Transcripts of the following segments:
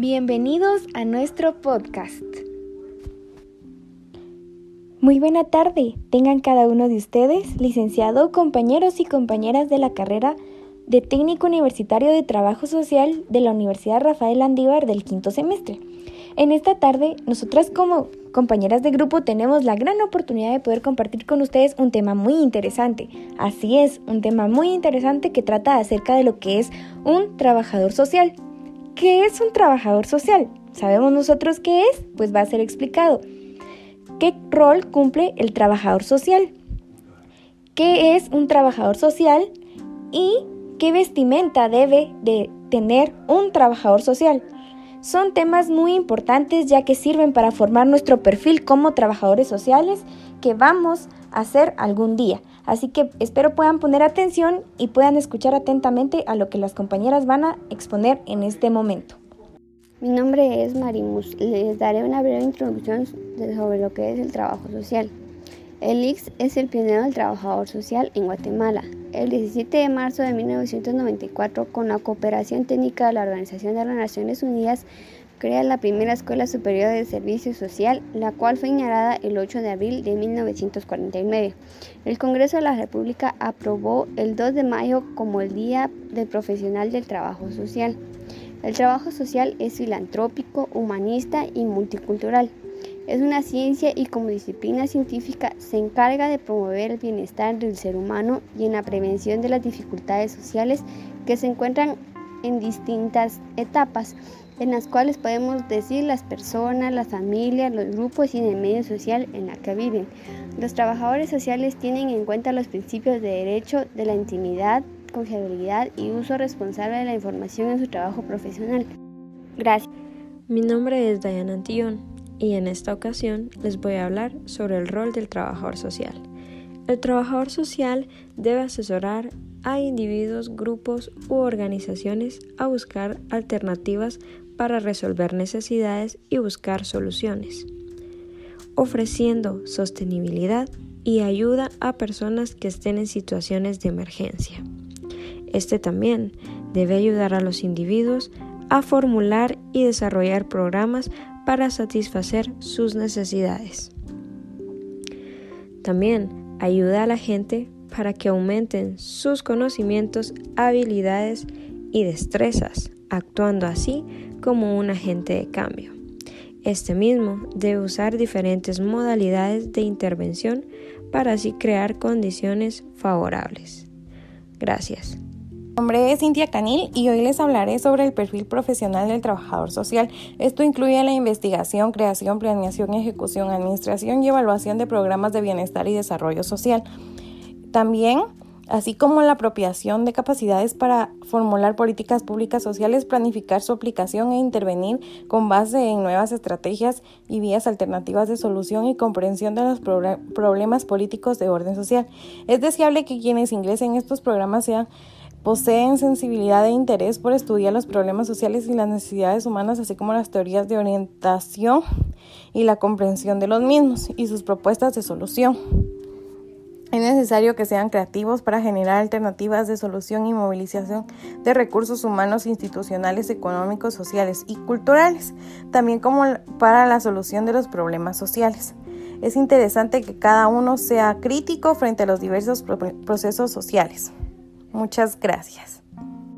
Bienvenidos a nuestro podcast. Muy buena tarde, tengan cada uno de ustedes, licenciado, compañeros y compañeras de la carrera de Técnico Universitario de Trabajo Social de la Universidad Rafael Andívar del quinto semestre. En esta tarde, nosotras como compañeras de grupo tenemos la gran oportunidad de poder compartir con ustedes un tema muy interesante. Así es, un tema muy interesante que trata acerca de lo que es un trabajador social. ¿Qué es un trabajador social? ¿Sabemos nosotros qué es? Pues va a ser explicado. ¿Qué rol cumple el trabajador social? ¿Qué es un trabajador social? ¿Y qué vestimenta debe de tener un trabajador social? Son temas muy importantes ya que sirven para formar nuestro perfil como trabajadores sociales que vamos a hacer algún día. Así que espero puedan poner atención y puedan escuchar atentamente a lo que las compañeras van a exponer en este momento. Mi nombre es Marimus. Les daré una breve introducción sobre lo que es el trabajo social. El IX es el pionero del trabajador social en Guatemala. El 17 de marzo de 1994, con la cooperación técnica de la Organización de las Naciones Unidas, crea la primera Escuela Superior de Servicio Social, la cual fue inaugurada el 8 de abril de 1949. El Congreso de la República aprobó el 2 de mayo como el Día del Profesional del Trabajo Social. El trabajo social es filantrópico, humanista y multicultural. Es una ciencia y como disciplina científica se encarga de promover el bienestar del ser humano y en la prevención de las dificultades sociales que se encuentran en distintas etapas, en las cuales podemos decir las personas, las familias, los grupos y el medio social en la que viven. Los trabajadores sociales tienen en cuenta los principios de derecho de la intimidad, confiabilidad y uso responsable de la información en su trabajo profesional. Gracias. Mi nombre es Diana Antillón y en esta ocasión les voy a hablar sobre el rol del trabajador social. El trabajador social debe asesorar a individuos, grupos u organizaciones a buscar alternativas para resolver necesidades y buscar soluciones, ofreciendo sostenibilidad y ayuda a personas que estén en situaciones de emergencia. Este también debe ayudar a los individuos a formular y desarrollar programas para satisfacer sus necesidades. También ayuda a la gente para que aumenten sus conocimientos, habilidades y destrezas, actuando así como un agente de cambio. Este mismo debe usar diferentes modalidades de intervención para así crear condiciones favorables. Gracias. Mi nombre es Cintia Canil y hoy les hablaré sobre el perfil profesional del trabajador social. Esto incluye la investigación, creación, planeación, ejecución, administración y evaluación de programas de bienestar y desarrollo social. También así como la apropiación de capacidades para formular políticas públicas sociales, planificar su aplicación e intervenir con base en nuevas estrategias y vías alternativas de solución y comprensión de los problemas políticos de orden social. Es deseable que quienes ingresen estos programas sean Poseen sensibilidad e interés por estudiar los problemas sociales y las necesidades humanas, así como las teorías de orientación y la comprensión de los mismos y sus propuestas de solución. Es necesario que sean creativos para generar alternativas de solución y movilización de recursos humanos, institucionales, económicos, sociales y culturales, también como para la solución de los problemas sociales. Es interesante que cada uno sea crítico frente a los diversos procesos sociales. Muchas gracias.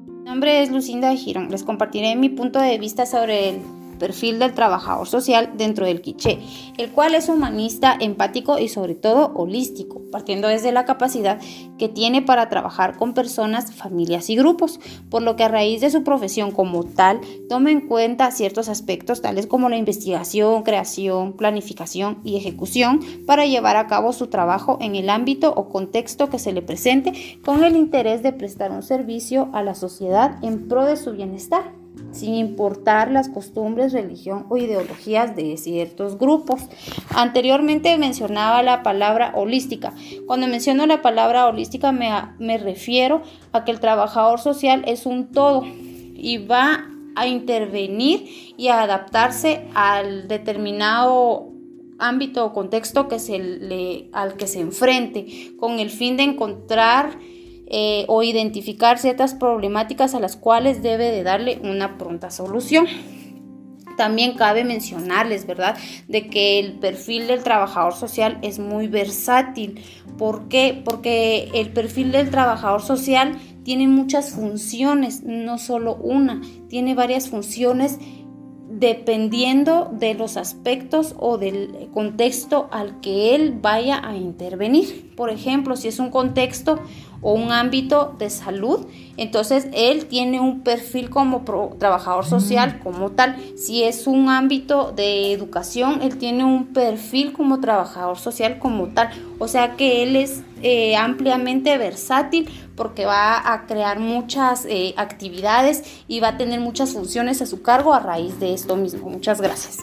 Mi nombre es Lucinda Girón. Les compartiré mi punto de vista sobre el perfil del trabajador social dentro del quiché, el cual es humanista, empático y sobre todo holístico, partiendo desde la capacidad que tiene para trabajar con personas, familias y grupos, por lo que a raíz de su profesión como tal, toma en cuenta ciertos aspectos tales como la investigación, creación, planificación y ejecución para llevar a cabo su trabajo en el ámbito o contexto que se le presente con el interés de prestar un servicio a la sociedad en pro de su bienestar sin importar las costumbres, religión o ideologías de ciertos grupos. Anteriormente mencionaba la palabra holística. Cuando menciono la palabra holística me, me refiero a que el trabajador social es un todo y va a intervenir y a adaptarse al determinado ámbito o contexto que se le, al que se enfrente, con el fin de encontrar eh, o identificar ciertas problemáticas a las cuales debe de darle una pronta solución. También cabe mencionarles, ¿verdad?, de que el perfil del trabajador social es muy versátil. ¿Por qué? Porque el perfil del trabajador social tiene muchas funciones, no solo una, tiene varias funciones dependiendo de los aspectos o del contexto al que él vaya a intervenir. Por ejemplo, si es un contexto o un ámbito de salud, entonces él tiene un perfil como trabajador social como tal. Si es un ámbito de educación, él tiene un perfil como trabajador social como tal. O sea que él es eh, ampliamente versátil porque va a crear muchas eh, actividades y va a tener muchas funciones a su cargo a raíz de esto mismo. Muchas gracias.